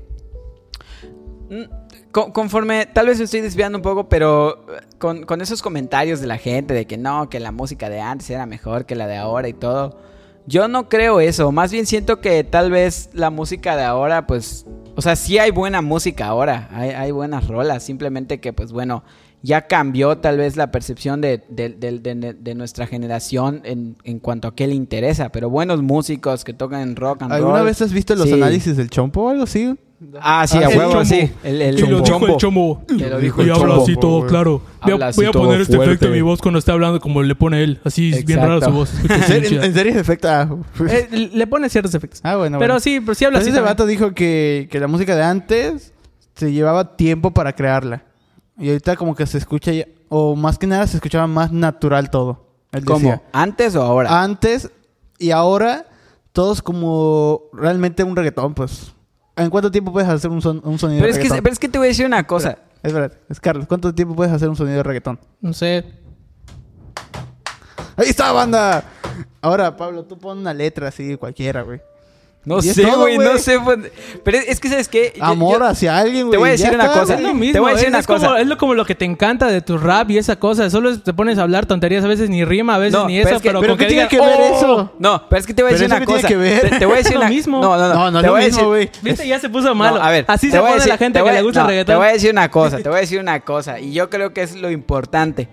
mm, con- Conforme, tal vez me estoy desviando un poco, pero eh, con, con esos comentarios de la gente de que no, que la música de antes era mejor que la de ahora y todo, yo no creo eso. Más bien siento que tal vez la música de ahora, pues, o sea, sí hay buena música ahora, hay, hay buenas rolas, simplemente que, pues bueno, ya cambió tal vez la percepción de, de- de- de- de nuestra generación en, en cuanto a qué le interesa, pero buenos músicos que tocan rock and roll. ¿Alguna vez has visto los Sí. análisis del Chompo o algo así? Ah, sí, Ah, a el huevo, chombo. sí. El, el Y lo dijo chombo. el chomo. Te lo dijo Y el habla chombo. así todo claro. Voy a, voy poner este fuerte. efecto en mi voz cuando esté hablando como le pone él. Así es bien rara su voz. ¿En serio? Ah, Eh, le pone ciertos efectos. ah, bueno. pero bueno. sí, pero sí habla Pues así. ese también. vato dijo que, que la música de antes se llevaba tiempo para crearla. Y ahorita como que se escucha, ya- o más que nada se escuchaba más natural todo. Él ¿Cómo? decía. ¿Antes o ahora? Antes y ahora, todos como realmente un reggaetón, pues. ¿En cuánto tiempo puedes hacer un, son- un sonido pero, de es que, reggaetón? pero es que te voy a decir una cosa. Es verdad, es Carlos. ¿Cuánto tiempo puedes hacer un sonido de reggaetón? No sé. Ahí está, banda. Ahora, Pablo, tú pon una letra así, cualquiera, güey. No sé, güey, no sé. Pero es que, ¿sabes qué? Yo- Amor yo- hacia alguien, güey. te voy a decir una está, cosa. Es lo mismo. Te voy a decir es, una es como, cosa. es lo como lo que te encanta de tu rap y esa cosa. Solo es- te pones a hablar tonterías, a veces ni rima, a veces No, ni pero eso, es que- pero, pero ¿qué tiene que ver "Oh". eso? No, pero es que te voy a Pero decir una cosa. que ver. Te, te voy a decir lo mismo. No, no, no. No, te lo voy a decir- güey. ¿Viste? Ya se puso malo. A ver, Así se pone la gente te que le gusta el reggaetón. Te voy a decir una cosa, te voy a decir una cosa. Y yo creo que es lo importante.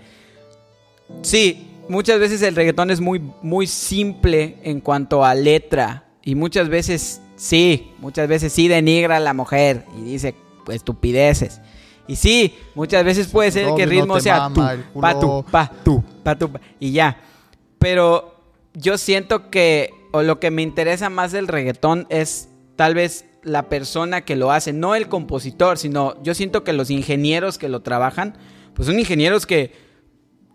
Sí, muchas veces el reggaetón es muy, muy simple en cuanto a letra. Y muchas veces, sí, muchas veces sí denigra a la mujer y dice estupideces. Y sí, muchas veces puede ser que el no ritmo sea tú, el pa, tú, pa, tú, pa, tú, pa, y ya. Pero yo siento que, o lo que me interesa más del reggaetón es tal vez la persona que lo hace, no el compositor, sino yo siento que los ingenieros que lo trabajan, pues son ingenieros que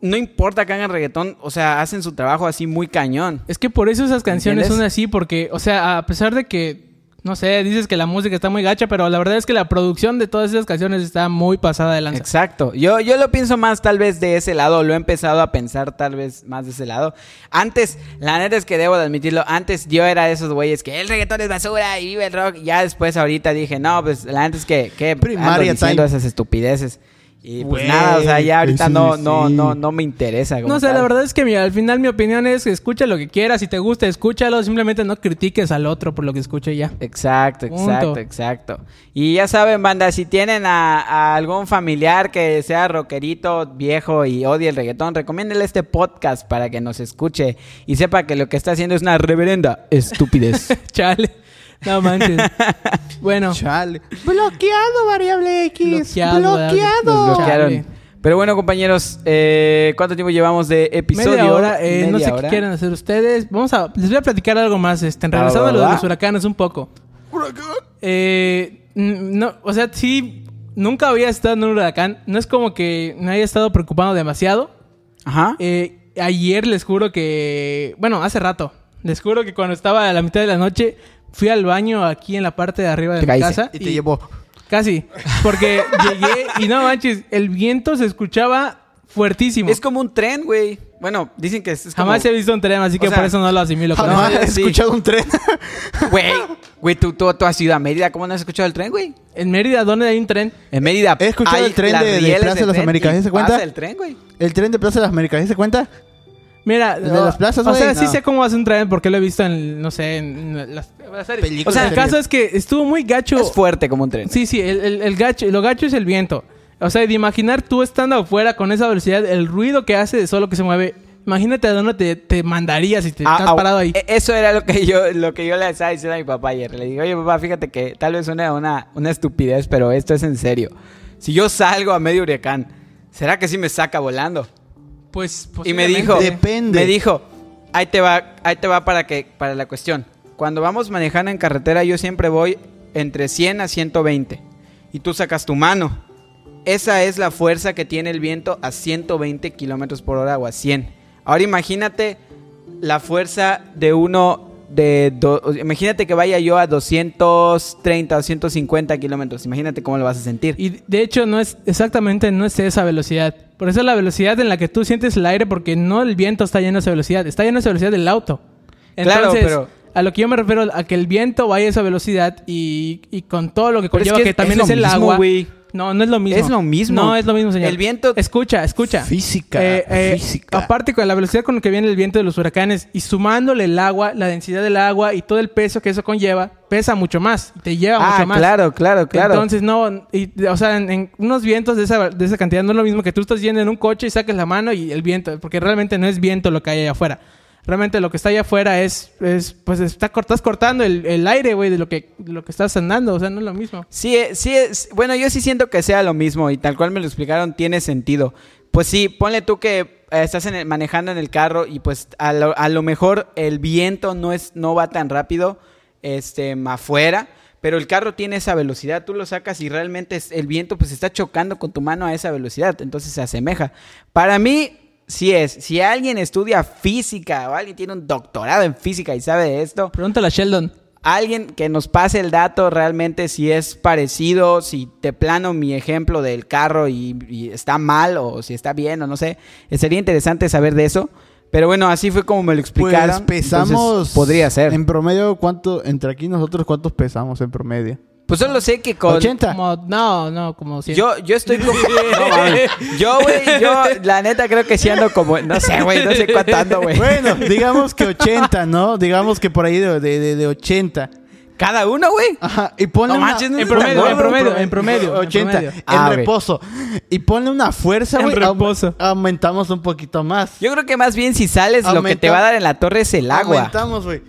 no importa que hagan reggaetón, o sea, hacen su trabajo así muy cañón. Es que por eso esas canciones ¿Entiendes? son así, porque, o sea, a pesar de que, no sé, dices que la música está muy gacha, pero la verdad es que la producción de todas esas canciones está muy pasada de lanza. Exacto. Yo, yo lo pienso más tal vez de ese lado, lo he empezado a pensar tal vez más de ese lado. Antes, la neta es que debo de admitirlo, antes yo era de esos güeyes que el reggaetón es basura y vive el rock. Ya después ahorita dije, no, pues la neta es que, que Primaria ando diciendo time. esas estupideces. Y pues nada, o sea, ya ahorita no, sí. no, no, no me interesa. como No sé, tal. la verdad es que mira, al final mi opinión es que escucha lo que quieras, si te gusta, escúchalo, simplemente no critiques al otro por lo que escuche ya. Exacto, Punto. exacto, exacto. Y ya saben, banda, si tienen a, a algún familiar que sea rockerito, viejo y odie el reggaetón, recomiéndele este podcast para que nos escuche y sepa que lo que está haciendo es una reverenda estupidez. Chale. No manches. bueno, Chale. Bloqueado, variable X. Bloqueado, Bloqueado. Nos bloquearon. Pero bueno, compañeros, eh, ¿cuánto tiempo llevamos de episodio? media hora, eh, no sé hora. qué quieren hacer ustedes. Vamos a, les voy a platicar algo más, este, Va, regresando a lo de los huracanes un poco. Eh, n- no, o sea, sí, nunca había estado en un huracán. No es como que me haya estado preocupando demasiado. Ajá. Eh, ayer les juro que, bueno, hace rato, les juro que cuando estaba a la mitad de la noche fui al baño aquí en la parte de arriba de Te mi casa Y te llevó. casi, porque llegué y no manches, el viento se escuchaba fuertísimo. Es como un tren, güey. Bueno, dicen que es, es como... Jamás he visto un tren, así que O sea, por eso no lo asimilo. Jamás eso. he sí. escuchado un tren. Güey, güey, tú, tú, tú has ido a Mérida. ¿Cómo no has escuchado el tren, güey? En Mérida, ¿dónde hay un tren? En Mérida. He escuchado hay el tren de- Plaza de las Américas, ¿se cuenta? pasa el tren, güey. El tren de Plaza de las Américas, ¿sí ¿se cuenta? Mira, ¿El de las plazas, o sea, sí sé cómo hace un tren porque lo he visto en, no sé, en las, las series. Películas, O sea, el caso es que estuvo muy gacho. Es fuerte como un tren. Sí, sí, el, el- el gacho, lo gacho es el viento. O sea, de imaginar tú estando afuera con esa velocidad, el ruido que hace de solo que se mueve. Imagínate a dónde te, te mandarías si te Ah, estás ah, parado ahí. e- Eso era lo que yo, lo que yo le estaba diciendo a mi papá ayer. Le digo, oye papá, fíjate que tal vez suene una, una estupidez, pero esto es en serio. Si yo salgo a medio huracán, ¿será que sí me saca volando? Pues, Y me dijo, Depende. me dijo, ahí te va, ahí te va para que, para la cuestión. Cuando vamos manejando en carretera, yo siempre voy entre 100 a 120 y tú sacas tu mano. Esa es la fuerza que tiene el viento a 120 kilómetros por hora o a 100. Ahora imagínate la fuerza de uno de, do- imagínate que vaya yo a 230 o 150 kilómetros. Imagínate cómo lo vas a sentir. Y de hecho no es exactamente no es esa velocidad. Por eso es la velocidad en la que tú sientes el aire porque no el viento está lleno de esa velocidad, está lleno de esa velocidad del auto. Claro, Entonces, pero- a lo que yo me refiero a que el viento vaya a esa velocidad y, y con todo lo que Pero es conlleva que también es el mismo, agua. No, no es lo mismo. Es lo mismo. No es lo mismo, señor. El viento- Escucha, escucha. Física, Eh, eh, física. Aparte con la velocidad con la que viene el viento de los huracanes y sumándole el agua, la densidad del agua y todo el peso que eso conlleva, pesa mucho más. Te lleva Ah, mucho más. claro, claro, claro. Entonces, no, y, o sea, en, en unos vientos de esa, de esa cantidad no es lo mismo que tú estás yendo en un coche y saques la mano y el viento, porque realmente no es viento lo que hay allá afuera. Realmente lo que está allá afuera es, es pues está, estás cortando el, el aire, güey, de lo que, lo que estás andando, o sea, no es lo mismo. Sí, eh, sí, es, bueno, yo sí siento que sea lo mismo y tal cual me lo explicaron, tiene sentido. Pues sí, ponle tú que eh, estás en el- manejando en el carro y pues a lo, a lo mejor el viento no, es, no va tan rápido este, afuera, pero el carro tiene esa velocidad, tú lo sacas y realmente es- el viento pues está chocando con tu mano a esa velocidad, entonces se asemeja. Para mí, sí es, si alguien estudia física o alguien tiene un doctorado en física y sabe de esto, Pregúntale a Sheldon. alguien que nos pase el dato realmente si es parecido, si te plano mi ejemplo del carro y, y está mal o si está bien o no sé. Sería interesante saber de eso. Pero bueno, así fue como me lo explicaron. Pues pesamos. entonces podría ser. En promedio, ¿cuánto? Entre aquí nosotros, ¿cuántos pesamos en promedio? Pues solo sé que con... 80. Como, no, no, como 100. Yo, yo estoy como... No, yo, güey, yo la neta creo que sí ando como... No sé, güey, no sé cuánto ando, güey. Bueno, digamos que 80, ¿no? Digamos que por ahí de, de, de- de 80. ¿Cada uno, güey? Ajá, y ponle No una- manches, no En es promedio, en promedio, en promedio, en 80 promedio. en Ah, ok. reposo. Y ponle una fuerza, En güey. aum- reposo. Aumentamos un poquito más. Yo creo que más bien si sales, lo que te va a dar en la torre es el agua. Aumentamos, güey.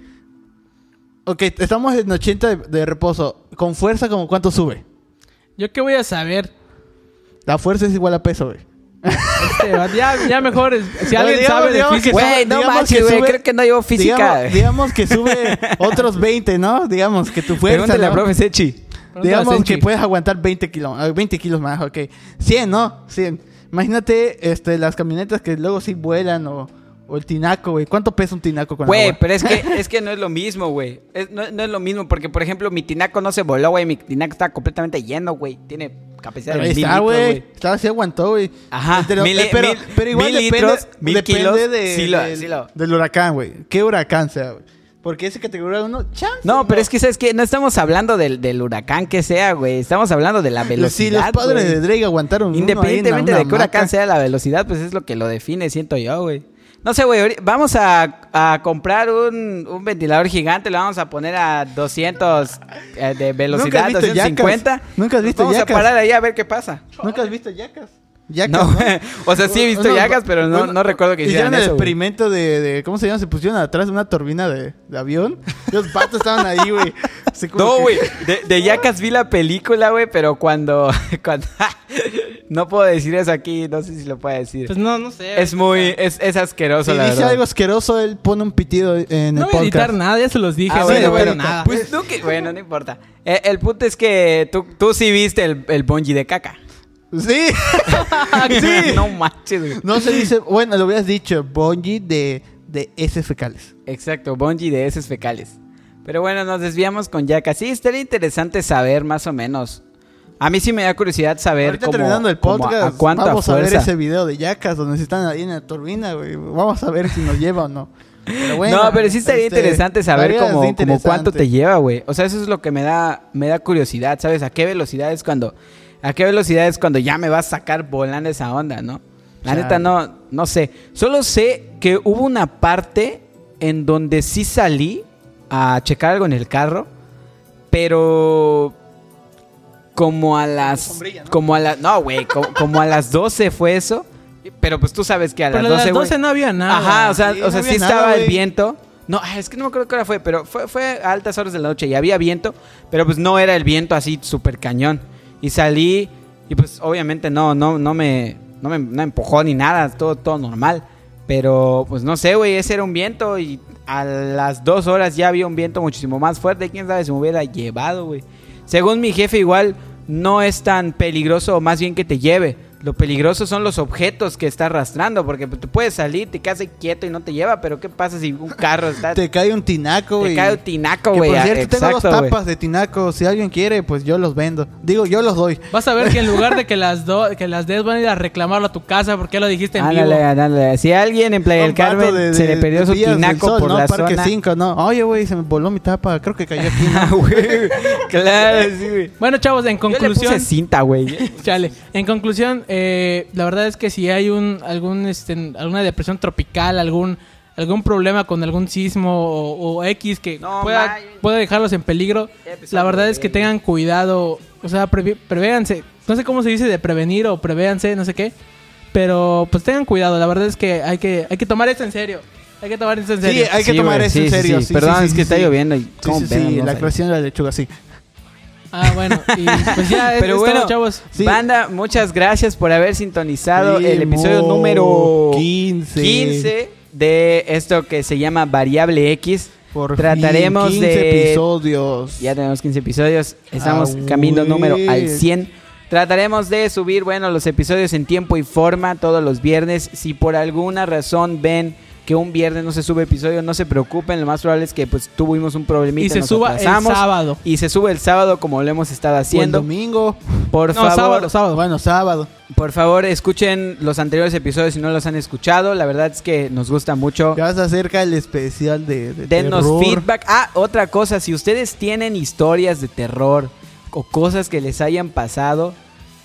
Ok, estamos en 80 de, de reposo. Con fuerza, ¿como cuánto sube? ¿Yo qué voy a saber? La fuerza es igual a peso, güey. Este, ya, ya mejor, si alguien digamos- sabe de física... Güey, no manches, que güey, sube- creo que no llevo física. Digamos, digamos que sube otros 20, ¿no? Digamos que tu fuerza. Pregúntale ¿no? a profe Sechi. Digamos Senchi. que puedes aguantar 20 kilos, ah, 20 kilos más, ok. 100, ¿no? 100. Imagínate este, las camionetas que luego sí vuelan o, o el tinaco, güey. ¿Cuánto pesa un tinaco con Güey, agua? pero es que, es que no es lo mismo, güey. No, no es lo mismo, porque, por ejemplo, mi tinaco no se voló, güey. Mi tinaco está completamente lleno, güey. Tiene capacidad Pero de mil está, güey. Estaba así aguantó, güey. Ajá, Pero, mil- pero, mil- pero igual mil depende, litros, mil depende kilos, de, sí lo- del, sí lo- del huracán, güey. ¿Qué huracán sea, güey? Porque ese categoría 1, chance. No, pero es que, ¿sabes qué? No estamos hablando del, del huracán que sea, güey. Estamos hablando de la velocidad, Si los padres güey. de Drake aguantaron uno ahí en Independientemente una de que huracán sea la velocidad, pues es lo que lo define, siento yo, güey. No sé, güey, vamos a, a comprar un, un ventilador gigante, le vamos a poner a 200 eh, de velocidad, visto 250. Yacas? ¿Nunca has visto Vamos Yacas? a parar ahí a ver qué pasa. ¿Nunca has visto yacas? Yacas, No, ¿no? o sea, sí he visto Unos- yacas, pero no, no recuerdo que hicieran Hicieron el eso, experimento de, de- ¿Cómo se llama? Se pusieron atrás de una turbina de, de avión. Los patos estaban ahí, güey. No, que- güey, de, de Yacas vi la película, güey, pero cuando, cuando no puedo decir eso aquí, no sé si lo puedo decir. Pues no, no sé. es muy, es, es asqueroso, Si la dice verdad. algo asqueroso, él pone un pitido en No el voy a editar podcast. nada, ya se los dije. Ah, bueno, no bueno, editar nada. Pues tú que, bueno, no importa. Eh, el punto es que tú, tú sí viste el, el bungee de caca. Sí. sí. no manches, güey. No se dice, bueno, lo hubieras dicho, bungee de, de heces fecales. Exacto, bungee de heces fecales. Pero bueno, nos desviamos con Yacas. Sí, estaría interesante saber más o menos. A mí sí me da curiosidad saber Ahorita cómo, terminando el cómo a- podcast, a, cuánta vamos a ver ese video de yacas donde se están ahí en la turbina, güey. Vamos a ver si nos lleva o no. Pero bueno, no, pero sí estaría este, interesante saber estaría cómo, interesante. cómo cuánto te lleva, güey. O sea, eso es lo que me da, me da curiosidad, ¿sabes? ¿A qué velocidad es cuando, a qué velocidad es cuando ya me vas a sacar volando esa onda, no? La Chale. neta no, no sé. Solo sé que hubo una parte en donde sí salí a checar algo en el carro, pero como a las, ¿no? como a las, no, güey, como, como a las 12 fue eso. Pero pues tú sabes que a las Pero a 12, las güey, 12 no había nada. Ajá, o sea, Sí, o sea sí nada, estaba el viento. No, ay, es que no me acuerdo qué hora fue, pero fue, fue a altas horas de la noche y había viento, pero pues no era el viento así súper cañón. Y salí y pues obviamente no, no, no me, no me no empujó ni nada, todo, todo normal. Pero pues no sé, güey, ese era un viento y a las dos horas ya había un viento muchísimo más fuerte. Quién sabe si me hubiera llevado, güey. Según mi jefe, igual no es tan peligroso, más bien que te lleve. Lo peligroso son los objetos que está arrastrando, porque pues, tú puedes salir, te quedas quieto y no te lleva, pero ¿qué pasa si un carro está... Te cae un tinaco, te güey. cae un tinaco, güey. por ah, cierto, tengo dos exacto, tapas de tinaco. Si alguien quiere, pues yo los vendo. Digo, yo los doy. Vas a ver que en lugar de que las do- que las des van a ir a reclamarlo a tu casa porque lo dijiste en vivo. Ándale, ándale. Si alguien en Playa del Carmen de- se le perdió su tinaco Sol, por ¿no? la Parque zona... 5, no. Oye, güey, se me voló mi tapa. Creo que cayó aquí. ¿no? Ah, güey. claro, sí, güey. Bueno, chavos, en Yo le conclusión, puse cinta, güey. chale, en conclusión, eh, la verdad es que si hay un algún este alguna depresión tropical, algún algún problema con algún sismo o, o X que No, pueda, pueda dejarlos en peligro, la verdad es que tengan cuidado, o sea, previ- prevéanse, no sé cómo se dice de prevenir o prevéanse, no sé qué, pero pues tengan cuidado, la verdad es que hay que hay que tomar esto en serio. Hay que tomar esto en Sí, serio. hay que Sí, tomar eso en sí, sí, serio. sí. sí, Perdón, sí, es sí, que está sí. lloviendo y Sí, sí, sí, la creación de la lechuga, sí. Ah, bueno, y pues ya Pero es bueno, todo, chavos. Sí. Banda, muchas gracias por haber sintonizado el episodio número 15. 15 de esto que se llama Variable X. Por Trataremos fin, 15 de- episodios. Ya tenemos 15 episodios, estamos Ah, camino número al 100. Trataremos de subir, bueno, los episodios en tiempo y forma todos los viernes. Si por alguna razón ven que un viernes no se sube episodio, no se preocupen, lo más probable es que pues tuvimos un problemita Y se nos suba el sábado. y se sube el sábado como lo hemos estado O el haciendo. domingo. Por No, favor, sábado, sábado. Bueno, sábado. por favor, escuchen los anteriores episodios si no los han escuchado. La verdad es que nos gusta mucho. Ya se acerca el especial de, de Denos terror. feedback. Ah, otra cosa, si ustedes tienen historias de terror o cosas que les hayan pasado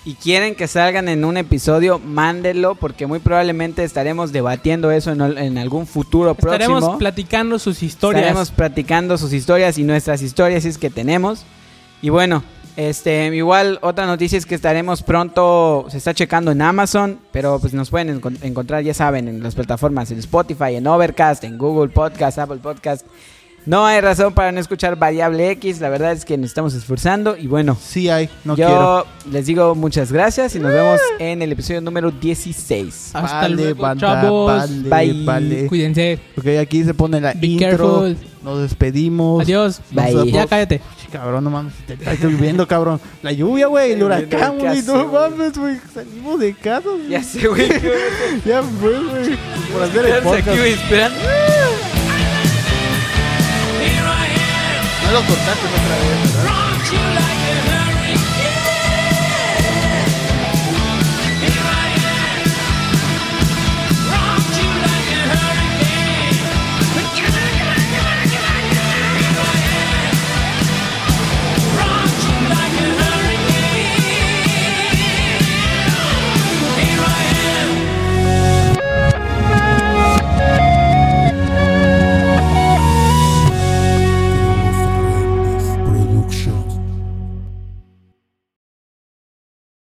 y quieren que salgan en un episodio, mándenlo porque muy probablemente estaremos debatiendo eso en, algún futuro Estaremos próximo. platicando sus historias. Estaremos platicando sus historias y nuestras historias si es que tenemos. Y bueno, este igual otra noticia es que estaremos pronto, se está checando en Amazon, pero pues nos pueden encon- encontrar, ya saben, en las plataformas, en Spotify, en Overcast, en Google Podcast, Apple Podcast. No hay razón para no escuchar Variable X, la verdad es que nos estamos esforzando y bueno. Sí hay, no yo quiero. les digo muchas gracias y nos vemos en el episodio número 16. Hasta Vale, luego, banda, chavos. vale, Bye. vale. Cuídense. Ok, aquí se pone la Be intro. careful. Nos despedimos. Adiós. Bye. Ya cállate. Cabrón, no mames, te está lloviendo, cabrón. La lluvia, güey, el huracán, ¿qué güey. No mames, güey. Salimos de casa, güey. Ya sé, güey. Ya fue, güey. Por hacer el aquí, podcast. güey, esperando. Lo cortaste otra vez.